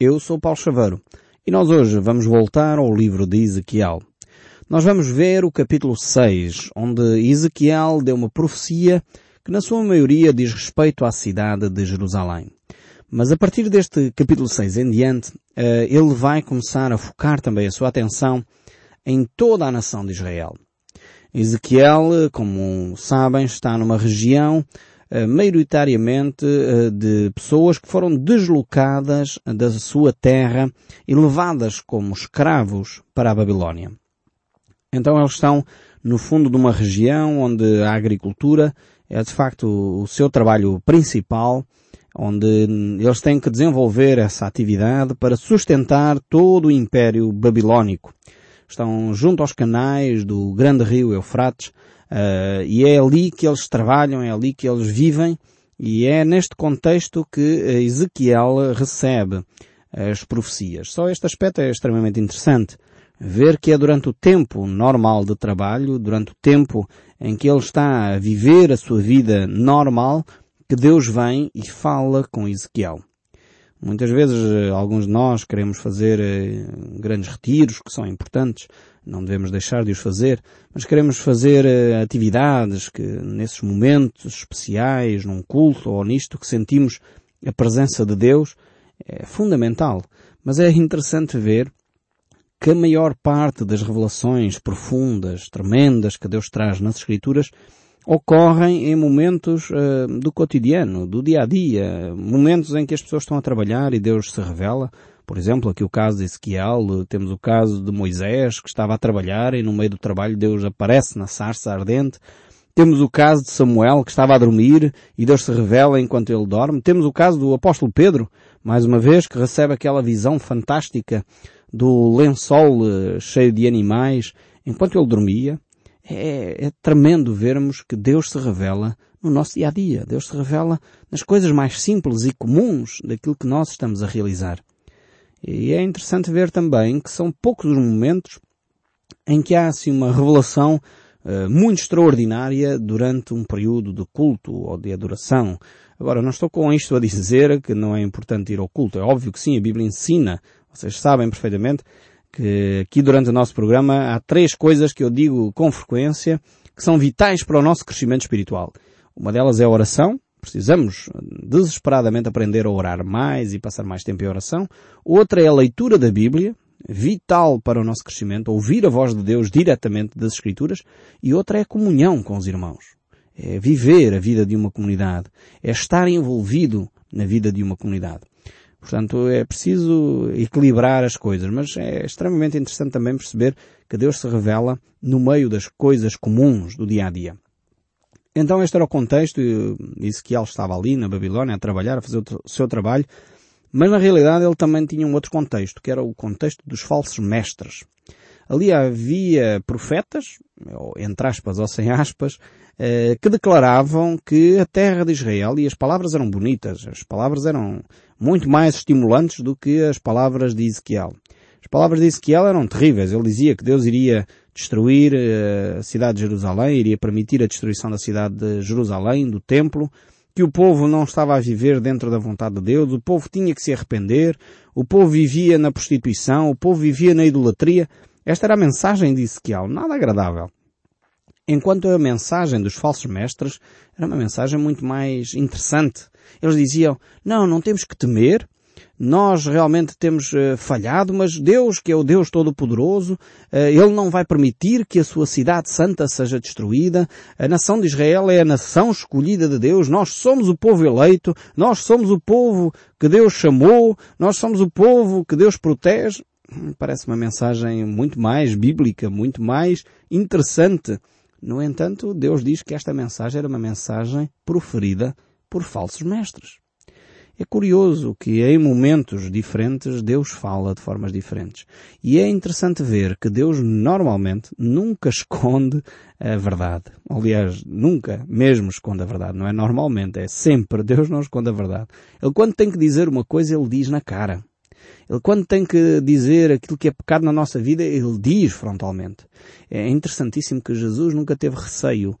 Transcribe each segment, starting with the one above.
Eu sou Paulo Chaveiro e nós hoje vamos voltar ao livro de Ezequiel. Nós vamos ver o capítulo 6, onde Ezequiel deu uma profecia que na sua maioria diz respeito à cidade de Jerusalém. Mas a partir deste capítulo 6 em diante, eh, ele vai começar a focar também a sua atenção em toda a nação de Israel. Ezequiel, como sabem, está numa região eh, maioritariamente eh, de pessoas que foram deslocadas da sua terra e levadas como escravos para a Babilónia. Então eles estão no fundo de uma região onde a agricultura é de facto o seu trabalho principal, onde eles têm que desenvolver essa atividade para sustentar todo o Império Babilónico. Estão junto aos canais do grande rio Eufrates, Uh, e é ali que eles trabalham, é ali que eles vivem, e é neste contexto que Ezequiel recebe as profecias. Só este aspecto é extremamente interessante. Ver que é durante o tempo normal de trabalho, durante o tempo em que ele está a viver a sua vida normal, que Deus vem e fala com Ezequiel. Muitas vezes eh, alguns de nós queremos fazer eh, grandes retiros que são importantes, não devemos deixar de os fazer, mas queremos fazer eh, atividades que nesses momentos especiais, num culto ou nisto que sentimos a presença de Deus, é fundamental. Mas é interessante ver que a maior parte das revelações profundas, tremendas que Deus traz nas Escrituras ocorrem em momentos uh, do cotidiano, do dia a dia, momentos em que as pessoas estão a trabalhar e Deus se revela. Por exemplo, aqui o caso de Ezequiel, temos o caso de Moisés, que estava a trabalhar e no meio do trabalho Deus aparece na sarça ardente. Temos o caso de Samuel, que estava a dormir e Deus se revela enquanto ele dorme. Temos o caso do apóstolo Pedro, mais uma vez, que recebe aquela visão fantástica do lençol eh, cheio de animais enquanto ele dormia. É, é, tremendo vermos que Deus se revela no nosso dia a dia. Deus se revela nas coisas mais simples e comuns daquilo que nós estamos a realizar. E é interessante ver também que são poucos os momentos em que há assim uma revelação uh, muito extraordinária durante um período de culto ou de adoração. Agora, não estou com isto a dizer que não é importante ir ao culto. É óbvio que sim, a Bíblia ensina. Vocês sabem perfeitamente que aqui durante o nosso programa há três coisas que eu digo com frequência que são vitais para o nosso crescimento espiritual. Uma delas é a oração. Precisamos desesperadamente aprender a orar mais e passar mais tempo em oração. Outra é a leitura da Bíblia, vital para o nosso crescimento, ouvir a voz de Deus diretamente das Escrituras. E outra é a comunhão com os irmãos. É viver a vida de uma comunidade. É estar envolvido na vida de uma comunidade. Portanto, é preciso equilibrar as coisas, mas é extremamente interessante também perceber que Deus se revela no meio das coisas comuns do dia a dia. Então este era o contexto, Ezequiel estava ali na Babilónia a trabalhar, a fazer o seu trabalho, mas na realidade ele também tinha um outro contexto, que era o contexto dos falsos mestres. Ali havia profetas, entre aspas ou sem aspas, eh, que declaravam que a terra de Israel, e as palavras eram bonitas, as palavras eram muito mais estimulantes do que as palavras de Ezequiel. As palavras de Ezequiel eram terríveis. Ele dizia que Deus iria destruir eh, a cidade de Jerusalém, iria permitir a destruição da cidade de Jerusalém, do templo, que o povo não estava a viver dentro da vontade de Deus, o povo tinha que se arrepender, o povo vivia na prostituição, o povo vivia na idolatria. Esta era a mensagem de Ezequiel, nada agradável. Enquanto a mensagem dos falsos mestres era uma mensagem muito mais interessante. Eles diziam, não, não temos que temer, nós realmente temos uh, falhado, mas Deus, que é o Deus Todo-Poderoso, uh, Ele não vai permitir que a sua cidade santa seja destruída. A nação de Israel é a nação escolhida de Deus. Nós somos o povo eleito. Nós somos o povo que Deus chamou. Nós somos o povo que Deus protege. Hum, parece uma mensagem muito mais bíblica, muito mais interessante no entanto, Deus diz que esta mensagem era uma mensagem proferida por falsos mestres. É curioso que em momentos diferentes Deus fala de formas diferentes. E é interessante ver que Deus normalmente nunca esconde a verdade. Aliás, nunca mesmo esconde a verdade. Não é normalmente, é sempre. Deus não esconde a verdade. Ele quando tem que dizer uma coisa, ele diz na cara. Ele quando tem que dizer aquilo que é pecado na nossa vida, ele diz frontalmente. É interessantíssimo que Jesus nunca teve receio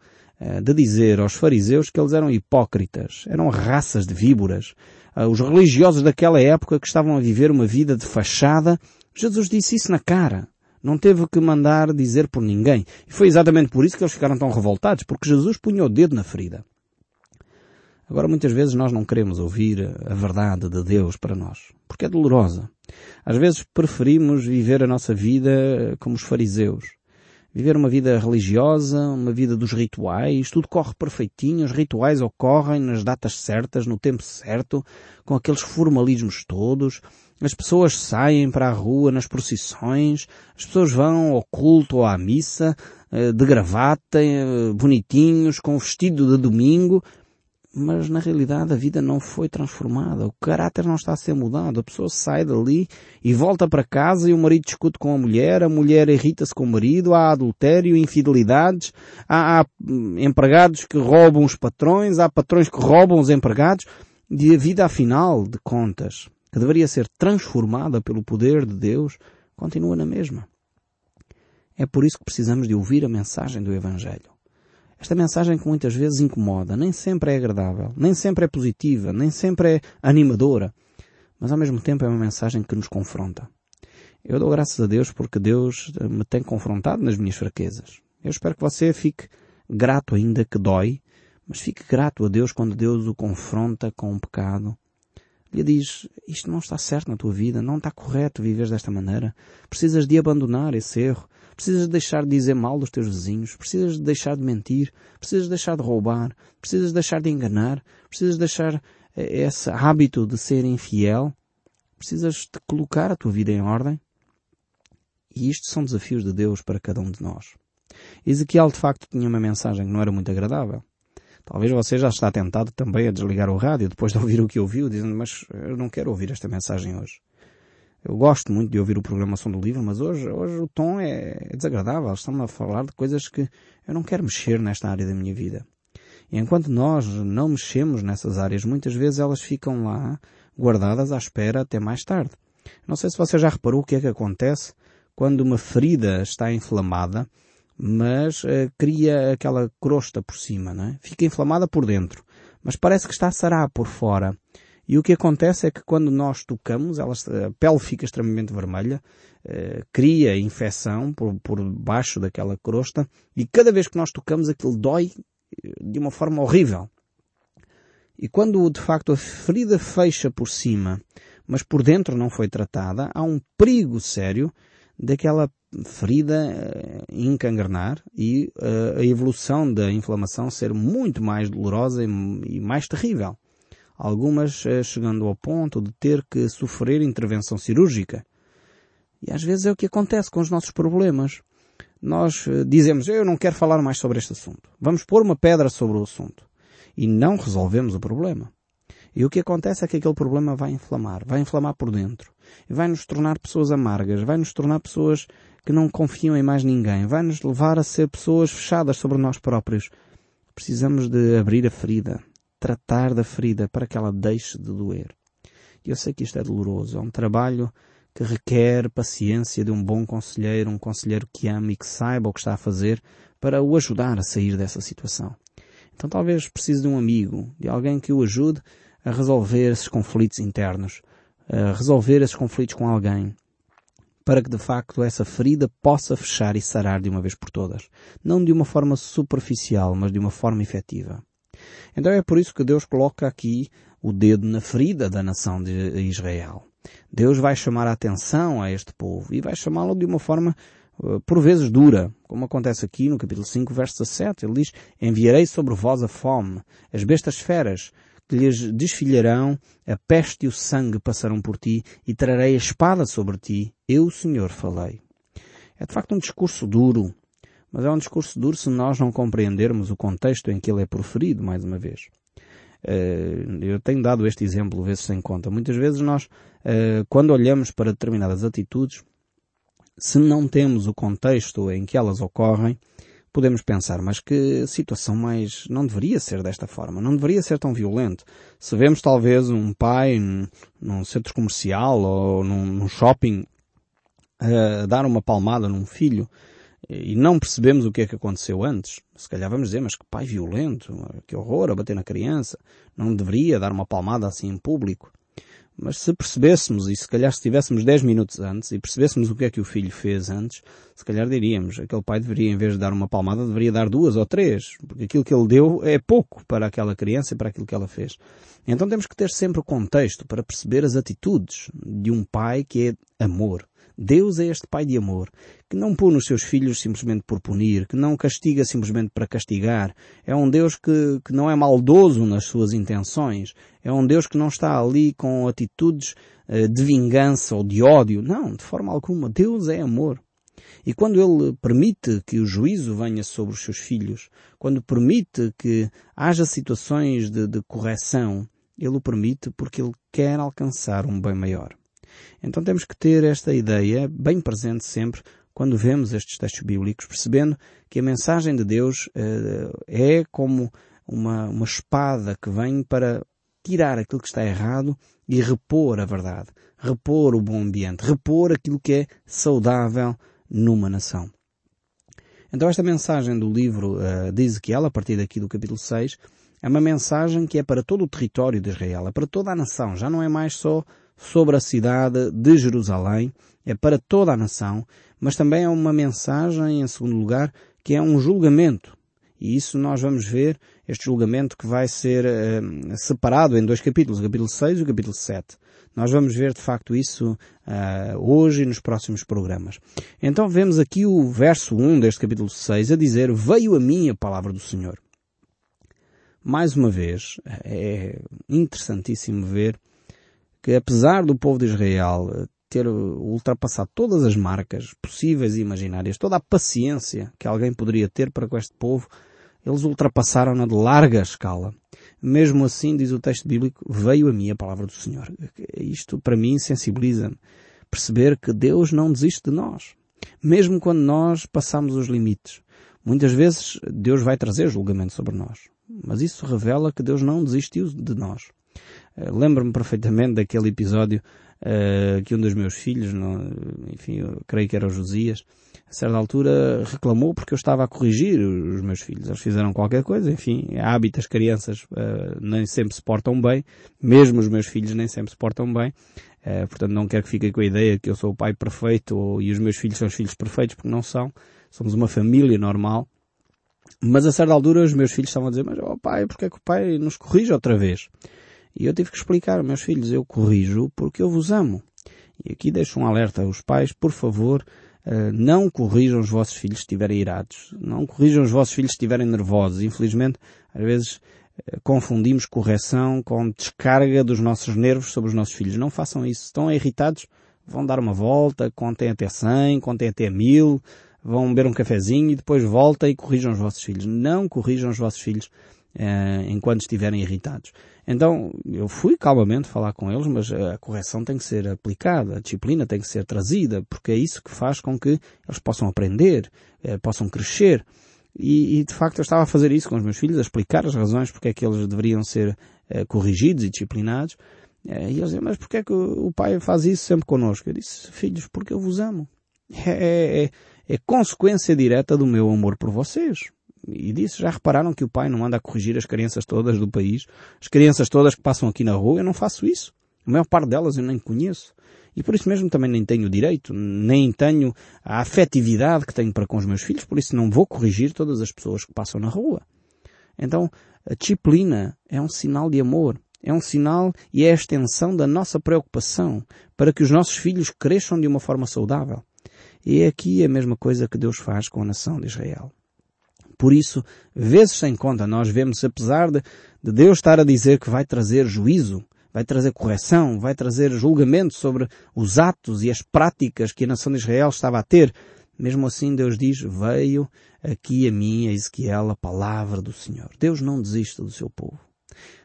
de dizer aos fariseus que eles eram hipócritas, eram raças de víboras. uh, os religiosos daquela época que estavam a viver uma vida de fachada, Jesus disse isso na cara. Não teve que mandar dizer por ninguém. E foi exatamente por isso que eles ficaram tão revoltados, porque Jesus punha o dedo na ferida. Agora muitas vezes nós não queremos ouvir a verdade de Deus para nós, porque é dolorosa. Às vezes preferimos viver a nossa vida como os fariseus. Viver uma vida religiosa, uma vida dos rituais, tudo corre perfeitinho, os rituais ocorrem nas datas certas, no tempo certo, com aqueles formalismos todos, as pessoas saem para a rua nas procissões, as pessoas vão ao culto ou à missa, eh, de gravata, eh, bonitinhos, com vestido de domingo, mas na realidade a vida não foi transformada, o caráter não está a ser mudado, a pessoa sai dali e volta para casa e o marido discute com a mulher, a mulher irrita-se com o marido, há adultério, infidelidades, há, há hum, empregados que roubam os patrões, há patrões que roubam os empregados, e a vida afinal de contas que deveria ser transformada pelo poder de Deus, continua na mesma. É por isso que precisamos de ouvir a mensagem do Evangelho. Esta mensagem que muitas vezes incomoda, nem sempre é agradável, nem sempre é positiva, nem sempre é animadora, mas ao mesmo tempo é uma mensagem que nos confronta. Eu dou graças a Deus porque Deus me tem confrontado nas minhas fraquezas. Eu espero que você fique grato ainda que dói, mas fique grato a Deus quando Deus o confronta com um pecado lhe diz, isto não está certo na tua vida, não está correto viveres desta maneira, precisas de abandonar esse erro, precisas de deixar de dizer mal dos teus vizinhos, precisas de deixar de mentir, precisas de deixar de roubar, precisas de deixar de enganar, precisas de deixar eh, esse hábito de ser infiel, precisas de colocar a tua vida em ordem. E isto são desafios de Deus para cada um de nós. Ezequiel de facto tinha uma mensagem que não era muito agradável. Talvez você já está tentado também a desligar o rádio depois de ouvir o que ouviu, dizendo, mas eu não quero ouvir esta mensagem hoje. Eu gosto muito de ouvir o programação do livro, mas hoje, hoje o tom é, é desagradável. Estamos a falar de coisas que eu não quero mexer nesta área da minha vida. E enquanto nós não mexemos nessas áreas, muitas vezes elas ficam lá guardadas à espera até mais tarde. Não sei se você já reparou o que é que acontece quando uma ferida está inflamada mas uh, cria aquela crosta por cima, não é? Fica inflamada por dentro, mas parece que está a sarar por fora. E o que acontece é que quando nós tocamos, ela, a pele fica extremamente vermelha, uh, cria infecção por, por baixo daquela crosta, e cada vez que nós tocamos aquilo dói eh, de uma forma horrível. E quando de facto a ferida fecha por cima, mas por dentro não foi tratada, há um perigo sério daquela ferida eh, encangrenar e uh, a evolução da inflamação ser muito mais dolorosa e, e mais terrível. Algumas uh, chegando ao ponto de ter que sofrer intervenção cirúrgica. E às vezes é o que acontece com os nossos problemas. Nós uh, dizemos, eu não quero falar mais sobre este assunto. Vamos pôr uma pedra sobre o assunto. E não resolvemos o problema. E o que acontece é que aquele problema vai inflamar, vai inflamar por dentro. Vai nos tornar pessoas amargas, vai nos tornar pessoas que não confiam em mais ninguém, vai nos levar a ser pessoas fechadas sobre nós próprios. Precisamos de abrir a ferida, tratar da ferida para que ela deixe de doer. E eu sei que isto é doloroso, é um trabalho que requer paciência de um bom conselheiro, um conselheiro que ame e que saiba o que está a fazer para o ajudar a sair dessa situação. Então talvez precise de um amigo, de alguém que o ajude a resolver esses conflitos internos, a resolver esses conflitos com alguém, para que de facto essa ferida possa fechar e sarar de uma vez por todas. Não de uma forma superficial, mas de uma forma efetiva. Então é por isso que Deus coloca aqui o dedo na ferida da nação de Israel. Deus vai chamar a atenção a este povo e vai chamá-lo de uma forma eh, por vezes dura, como acontece aqui no capítulo 5, verso 17. Ele diz, enviarei sobre vós a fome, as bestas feras, que lhes desfilharão, a peste e o sangue passarão por ti, e trarei a espada sobre ti. Eu, Senhor, falei. É de facto um discurso duro, mas é um discurso duro se nós não compreendermos o contexto em que ele é proferido, mais uma vez. Eh, eu tenho dado este exemplo vezes sem conta. Muitas vezes nós, eh, quando olhamos para determinadas atitudes, se não temos o contexto em que elas ocorrem, podemos pensar, mas que situação mais não deveria ser desta forma, não deveria ser tão violento. Se vemos talvez um pai num centro comercial ou num, shopping uh, dar uma palmada num filho e não percebemos o que é que aconteceu antes, se calhar vamos dizer, mas que pai violento, que horror a bater na criança, não deveria dar uma palmada assim em público. Mas se percebêssemos, e se calhar se estivéssemos 10 minutos antes, e percebêssemos o que é que o filho fez antes, se calhar diríamos, aquele pai deveria, em vez de dar uma palmada, deveria dar duas ou três, porque aquilo que ele deu é pouco para aquela criança e para aquilo que ela fez. Então temos que ter sempre o contexto para perceber as atitudes de um pai que é amor. Deus é este Pai de amor, que não pune os seus filhos simplesmente por punir, que não castiga simplesmente para castigar. É um Deus que, que não é maldoso nas suas intenções. É um Deus que não está ali com atitudes uh, de vingança ou de ódio. Não, de forma alguma. Deus é amor. E quando Ele permite que o juízo venha sobre os seus filhos, quando permite que haja situações de, de correção, Ele o permite porque Ele quer alcançar um bem maior. Então temos que ter esta ideia bem presente sempre quando vemos estes textos bíblicos, percebendo que a mensagem de Deus uh, é como uma, uma espada que vem para tirar aquilo que está errado e repor a verdade, repor o bom ambiente, repor aquilo que é saudável numa nação. Então esta mensagem do livro uh, de Ezequiel, a partir daqui do capítulo 6, é uma mensagem que é para todo o território de Israel, é para toda a nação, já não é mais só sobre a cidade de Jerusalém, é para toda a nação, mas também é uma mensagem, em segundo lugar, que é um julgamento. E isso nós vamos ver, este julgamento que vai ser uh, separado em dois capítulos, o capítulo 6 e o capítulo 7. Nós vamos ver de facto isso uh, hoje e nos próximos programas. Então vemos aqui o verso 1 deste capítulo 6 a dizer, veio a mim a palavra do Senhor. Mais uma vez, é interessantíssimo ver que apesar do povo de Israel eh, ter ultrapassado todas as marcas possíveis e imaginárias, toda a paciência que alguém poderia ter para com este povo, eles ultrapassaram-na de larga escala. Mesmo assim, diz o texto bíblico, veio a mim a palavra do Senhor. Isto para mim sensibiliza-me. Perceber que Deus não desiste de nós. Mesmo quando nós passamos os limites. Muitas vezes Deus vai trazer julgamento sobre nós. Mas isso revela que Deus não desistiu de nós. Eh, lembro-me perfeitamente daquele episódio uh, que um dos meus filhos, no, enfim, eu creio que era o Josias, a certa altura reclamou porque eu estava a corrigir os meus filhos. Eles fizeram qualquer coisa, enfim, é hábito, as crianças uh, nem sempre se portam bem, mesmo os meus filhos nem sempre se portam bem. Uh, portanto, não quero que fiquem com a ideia que eu sou o pai perfeito ou, e os meus filhos são os filhos perfeitos, porque não são. Somos uma família normal. Mas a certa altura os meus filhos estavam a dizer, mas oh pai, porque é que o pai nos corrige outra vez? E eu tive que explicar, meus filhos, eu corrijo porque eu vos amo. E aqui deixo um alerta aos pais, por favor, eh, não corrijam os vossos filhos se estiverem irados. Não corrijam os vossos filhos se estiverem nervosos. Infelizmente, às vezes, eh, confundimos correção com descarga dos nossos nervos sobre os nossos filhos. Não façam isso. Estão irritados? Vão dar uma volta, contem até 100, contem até 1000, vão beber um cafezinho e depois voltem e corrijam os vossos filhos. Não corrijam os vossos filhos eh, enquanto estiverem irritados. Então, eu fui calmamente falar com eles, mas a correção tem que ser aplicada, a disciplina tem que ser trazida, porque é isso que faz com que eles possam aprender, eh, possam crescer. E, e, de facto eu estava a fazer isso com os meus filhos, a explicar as razões porque é que eles deveriam ser eh, corrigidos e disciplinados. e eles diziam, mas porquê é que o, pai faz isso sempre connosco? Eu disse, filhos, porque eu vos amo. É, é, é, é consequência direta do meu amor por vocês. E disse, já repararam que o pai não anda a corrigir as crianças todas do país? As crianças todas que passam aqui na rua, eu não faço isso. A maior parte delas eu nem conheço. E por isso mesmo também nem tenho direito, nem tenho a afetividade que tenho para com os meus filhos, por isso não vou corrigir todas as pessoas que passam na rua. Então, a disciplina é um sinal de amor. É um sinal e é a extensão da nossa preocupação para que os nossos filhos cresçam de uma forma saudável. E é aqui a mesma coisa que Deus faz com a nação de Israel. Por isso, vezes sem conta, nós vemos, apesar de, de Deus estar a dizer que vai trazer juízo, vai trazer correção, vai trazer julgamento sobre os atos e as práticas que a nação de Israel estava a ter, mesmo assim Deus diz, veio aqui a mim, a Ezequiel, a palavra do Senhor. Deus não desiste do seu povo.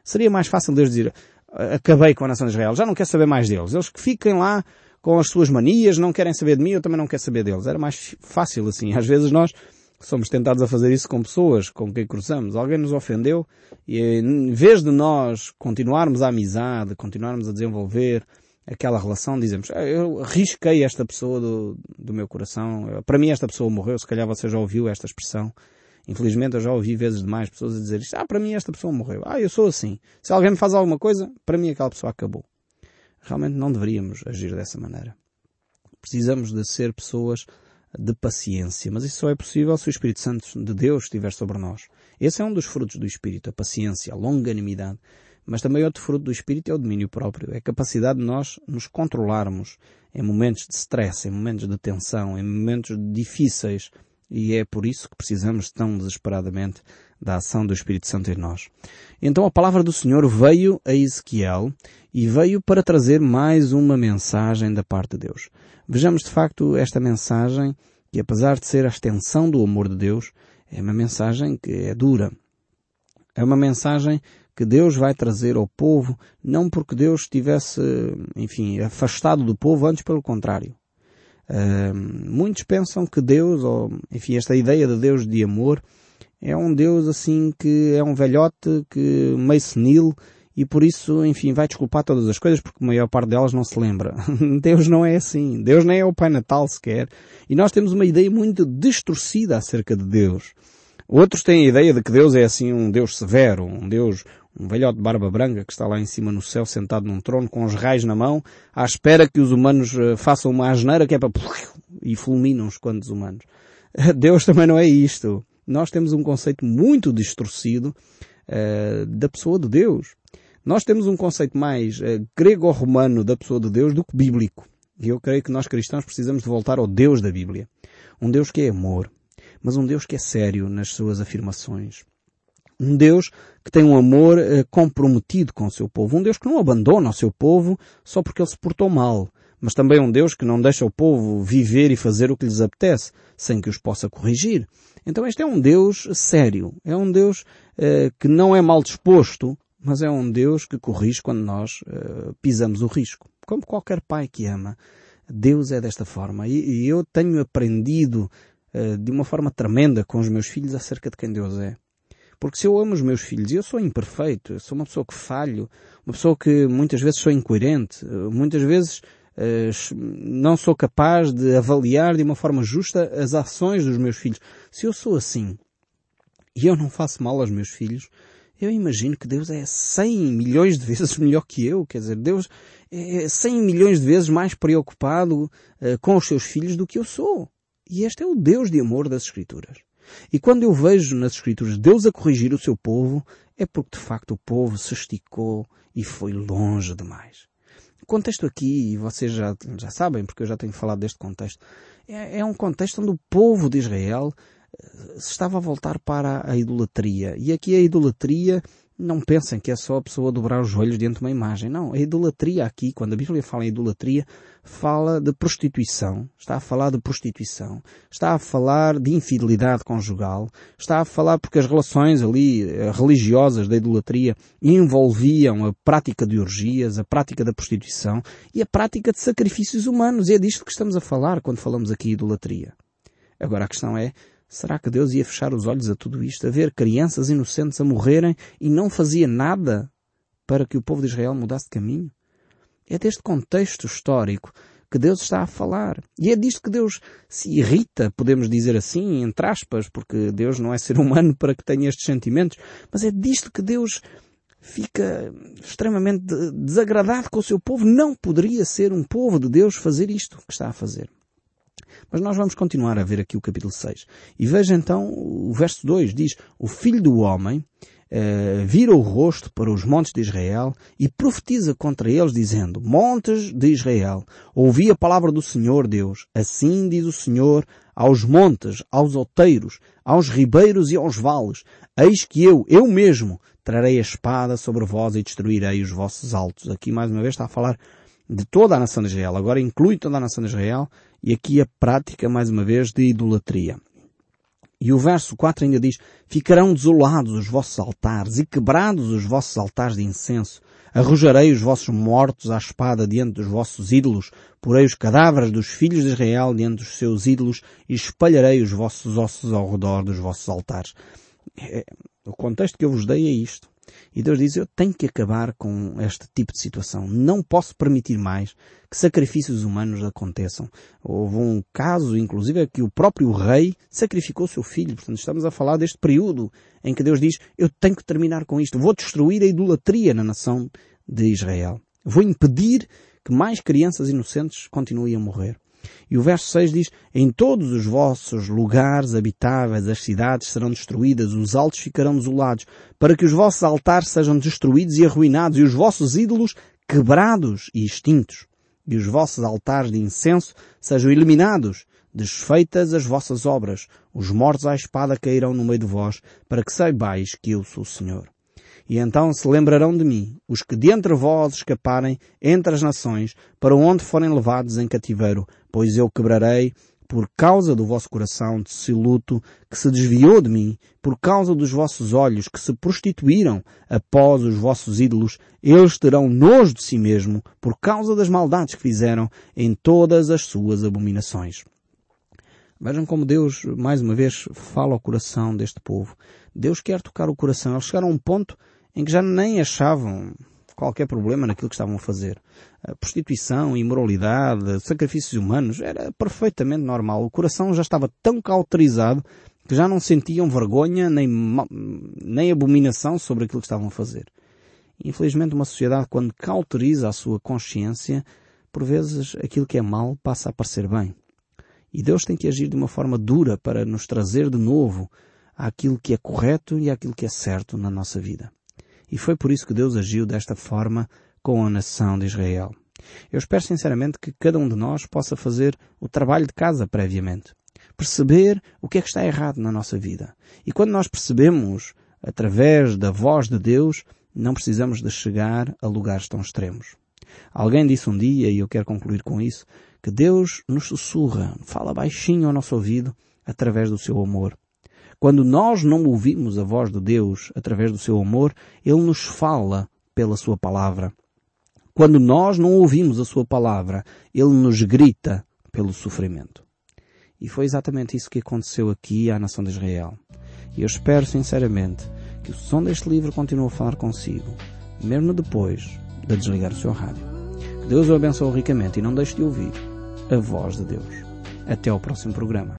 Seria mais fácil Deus dizer, acabei com a nação de Israel, já não quer saber mais deles. Eles que fiquem lá com as suas manias, não querem saber de mim, eu também não quero saber deles. Era mais fácil assim. Às vezes nós somos tentados a fazer isso com pessoas com quem cruzamos. Alguém nos ofendeu e em vez de nós continuarmos a amizade, continuarmos a desenvolver aquela relação, dizemos, ah, eu risquei esta pessoa do, do meu coração, para mim esta pessoa morreu, se calhar você já ouviu esta expressão. Infelizmente eu já ouvi vezes demais pessoas a dizer isto, ah, para mim esta pessoa morreu, ah, eu sou assim. Se alguém me faz alguma coisa, para mim aquela pessoa acabou. Realmente não deveríamos agir dessa maneira. Precisamos de ser pessoas de paciência, mas isso só é possível se o Espírito Santo de Deus estiver sobre nós. Esse é um dos frutos do Espírito, a paciência, a longanimidade. Mas também outro fruto do Espírito é o domínio próprio, é a capacidade de nós nos controlarmos em momentos de stress, em momentos de tensão, em momentos difíceis. E é por isso que precisamos tão desesperadamente da ação do Espírito Santo em nós. Então a palavra do Senhor veio a Ezequiel e veio para trazer mais uma mensagem da parte de Deus. Vejamos de facto esta mensagem que apesar de ser a extensão do amor de Deus, é uma mensagem que é dura. É uma mensagem que Deus vai trazer ao povo, não porque Deus estivesse, enfim, afastado do povo, antes pelo contrário. Uh, muitos pensam que Deus, ou, enfim, esta ideia de Deus de amor, é um Deus assim que é um velhote, que meio senil, e por isso, enfim, vai desculpar todas as coisas porque a maior parte delas não se lembra. Deus não é assim. Deus nem é o Pai Natal sequer. E nós temos uma ideia muito distorcida acerca de Deus. Outros têm a ideia de que Deus é assim um Deus severo, um Deus, um velhote de barba branca que está lá em cima no céu sentado num trono com os raios na mão, à espera que os humanos eh, façam uma asneira que é para e fulminam os quantos humanos. Deus também não é isto. Nós temos um conceito muito distorcido uh, da pessoa de Deus. Nós temos um conceito mais uh, grego-romano da pessoa de Deus do que bíblico. E eu creio que nós cristãos precisamos de voltar ao Deus da Bíblia. Um Deus que é amor, mas um Deus que é sério nas suas afirmações. Um Deus que tem um amor uh, comprometido com o seu povo. Um Deus que não abandona o seu povo só porque ele se portou mal. Mas também um Deus que não deixa o povo viver e fazer o que lhes apetece, sem que os possa corrigir. Então este é um Deus sério. É um Deus uh, que não é mal disposto, mas é um Deus que corrige quando nós uh, pisamos o risco. Como qualquer pai que ama. Deus é desta forma. E, e eu tenho aprendido de uma forma tremenda com os meus filhos acerca de quem Deus é. Porque se eu amo os meus filhos, e eu sou imperfeito, eu sou uma pessoa que falho, uma pessoa que muitas vezes sou incoerente, muitas vezes não sou capaz de avaliar de uma forma justa as ações dos meus filhos. Se eu sou assim, e eu não faço mal aos meus filhos, eu imagino que Deus é 100 milhões de vezes melhor que eu. Quer dizer, Deus é 100 milhões de vezes mais preocupado uh, com os seus filhos do que eu sou. E este é o Deus de amor das Escrituras. E quando eu vejo nas Escrituras Deus a corrigir o seu povo, é porque de facto o povo se esticou e foi longe demais. O contexto aqui, e vocês já, já sabem, porque eu já tenho falado deste contexto, é, é um contexto onde o povo de Israel se estava a voltar para a idolatria. E aqui a idolatria, não pensem que é só a pessoa dobrar os joelhos diante de uma imagem. Não, a idolatria aqui, quando a Bíblia fala em idolatria, fala de prostituição. Está a falar de prostituição. Está a falar de infidelidade conjugal. Está a falar porque as relações ali eh, religiosas da idolatria envolviam a prática de orgias, a prática da prostituição e a prática de sacrifícios humanos. E é disto que estamos a falar quando falamos aqui idolatria. Agora a questão é, Será que Deus ia fechar os olhos a tudo isto, a ver crianças inocentes a morrerem e não fazia nada para que o povo de Israel mudasse de caminho? É deste contexto histórico que Deus está a falar. E é disto que Deus se irrita, podemos dizer assim, entre aspas, porque Deus não é ser humano para que tenha estes sentimentos, mas é disto que Deus fica extremamente desagradado com o seu povo. Não poderia ser um povo de Deus fazer isto que está a fazer. Mas nós vamos continuar a ver aqui o capítulo 6. E veja então o verso 2 diz, o filho do homem uh, vira o rosto para os montes de Israel e profetiza contra eles dizendo, montes de Israel, ouvi a palavra do Senhor Deus. Assim diz o Senhor aos montes, aos outeiros, aos ribeiros e aos vales. Eis que eu, eu mesmo, trarei a espada sobre vós e destruirei os vossos altos. Aqui mais uma vez está a falar de toda a nação de Israel. Agora inclui toda a nação de Israel e aqui a prática, mais uma vez, de idolatria. E o verso 4 ainda diz, Ficarão desolados os vossos altares e quebrados os vossos altares de incenso. Arrojarei os vossos mortos à espada diante dos vossos ídolos, porei os cadáveres dos filhos de Israel diante dos seus ídolos e espalharei os vossos ossos ao redor dos vossos altares. É, o contexto que eu vos dei é isto. E Deus diz, eu tenho que acabar com este tipo de situação. Não posso permitir mais que sacrifícios humanos aconteçam. Houve um caso, inclusive, que o próprio rei sacrificou seu filho. Portanto, estamos a falar deste período em que Deus diz, eu tenho que terminar com isto. Vou destruir a idolatria na nação de Israel. Vou impedir que mais crianças inocentes continuem a morrer. E o verso 6 diz, em todos os vossos lugares habitáveis as cidades serão destruídas, os altos ficarão desolados, para que os vossos altares sejam destruídos e arruinados, e os vossos ídolos quebrados e extintos, e os vossos altares de incenso sejam eliminados, desfeitas as vossas obras, os mortos à espada cairão no meio de vós, para que saibais que eu sou o Senhor. E então se lembrarão de mim, os que de entre vós escaparem entre as nações, para onde forem levados em cativeiro, pois eu quebrarei por causa do vosso coração de luto que se desviou de mim, por causa dos vossos olhos que se prostituíram após os vossos ídolos, eles terão nojo de si mesmo por causa das maldades que fizeram em todas as suas abominações. Vejam como Deus, mais uma vez, fala ao coração deste povo. Deus quer tocar o coração. Eles chegaram a um ponto em que já nem achavam qualquer problema naquilo que estavam a fazer. A prostituição, imoralidade, sacrifícios humanos, era perfeitamente normal. O coração já estava tão cauterizado que já não sentiam vergonha nem, nem abominação sobre aquilo que estavam a fazer. Infelizmente uma sociedade quando cauteriza a sua consciência, por vezes aquilo que é mal passa a parecer bem. E Deus tem que agir de uma forma dura para nos trazer de novo àquilo que é correto e àquilo que é certo na nossa vida. E foi por isso que Deus agiu desta forma com a nação de Israel. Eu espero sinceramente que cada um de nós possa fazer o trabalho de casa previamente. Perceber o que é que está errado na nossa vida. E quando nós percebemos, através da voz de Deus, não precisamos de chegar a lugares tão extremos. Alguém disse um dia, e eu quero concluir com isso, que Deus nos sussurra, fala baixinho ao nosso ouvido, através do seu amor. Quando nós não ouvimos a voz de Deus através do seu amor, Ele nos fala pela sua palavra. Quando nós não ouvimos a sua palavra, Ele nos grita pelo sofrimento. E foi exatamente isso que aconteceu aqui à nação de Israel. E eu espero sinceramente que o som deste livro continue a falar consigo, mesmo depois de desligar o seu rádio. Que Deus o abençoe ricamente e não deixe de ouvir a voz de Deus. Até ao próximo programa.